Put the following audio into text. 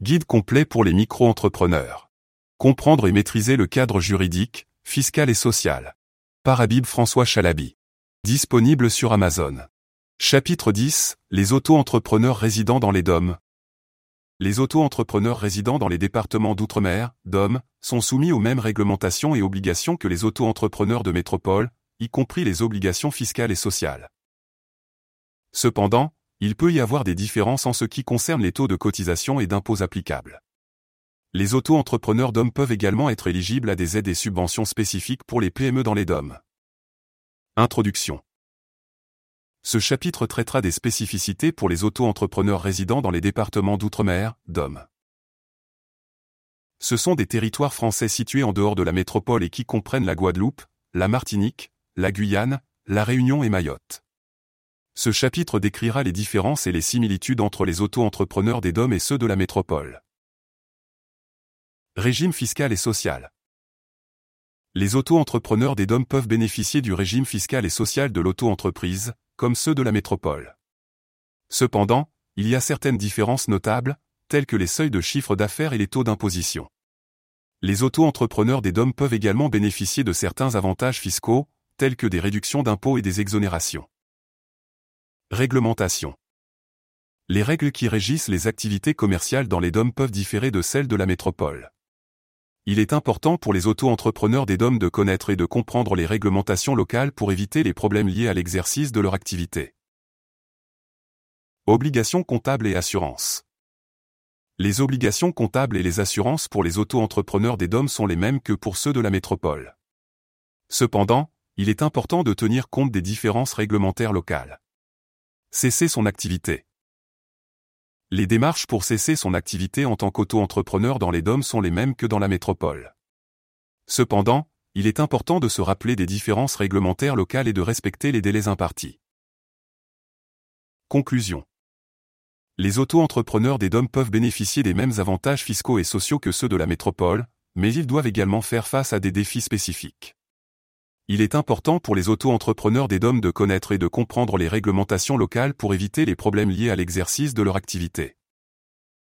Guide complet pour les micro-entrepreneurs. Comprendre et maîtriser le cadre juridique, fiscal et social. Par Habib François Chalabi. Disponible sur Amazon. Chapitre 10. Les auto-entrepreneurs résidant dans les DOM. Les auto-entrepreneurs résidant dans les départements d'outre-mer, DOM, sont soumis aux mêmes réglementations et obligations que les auto-entrepreneurs de métropole, y compris les obligations fiscales et sociales. Cependant, il peut y avoir des différences en ce qui concerne les taux de cotisation et d'impôts applicables. Les auto-entrepreneurs d'hommes peuvent également être éligibles à des aides et subventions spécifiques pour les PME dans les DOM. Introduction. Ce chapitre traitera des spécificités pour les auto-entrepreneurs résidant dans les départements d'outre-mer, DOM. Ce sont des territoires français situés en dehors de la métropole et qui comprennent la Guadeloupe, la Martinique, la Guyane, la Réunion et Mayotte. Ce chapitre décrira les différences et les similitudes entre les auto-entrepreneurs des DOM et ceux de la métropole. Régime fiscal et social. Les auto-entrepreneurs des DOM peuvent bénéficier du régime fiscal et social de l'auto-entreprise, comme ceux de la métropole. Cependant, il y a certaines différences notables, telles que les seuils de chiffre d'affaires et les taux d'imposition. Les auto-entrepreneurs des DOM peuvent également bénéficier de certains avantages fiscaux, tels que des réductions d'impôts et des exonérations. Réglementation. Les règles qui régissent les activités commerciales dans les DOM peuvent différer de celles de la métropole. Il est important pour les auto-entrepreneurs des DOM de connaître et de comprendre les réglementations locales pour éviter les problèmes liés à l'exercice de leur activité. Obligations comptables et assurances. Les obligations comptables et les assurances pour les auto-entrepreneurs des DOM sont les mêmes que pour ceux de la métropole. Cependant, il est important de tenir compte des différences réglementaires locales. Cesser son activité. Les démarches pour cesser son activité en tant qu'auto-entrepreneur dans les DOM sont les mêmes que dans la métropole. Cependant, il est important de se rappeler des différences réglementaires locales et de respecter les délais impartis. Conclusion. Les auto-entrepreneurs des DOM peuvent bénéficier des mêmes avantages fiscaux et sociaux que ceux de la métropole, mais ils doivent également faire face à des défis spécifiques. Il est important pour les auto-entrepreneurs des DOM de connaître et de comprendre les réglementations locales pour éviter les problèmes liés à l'exercice de leur activité.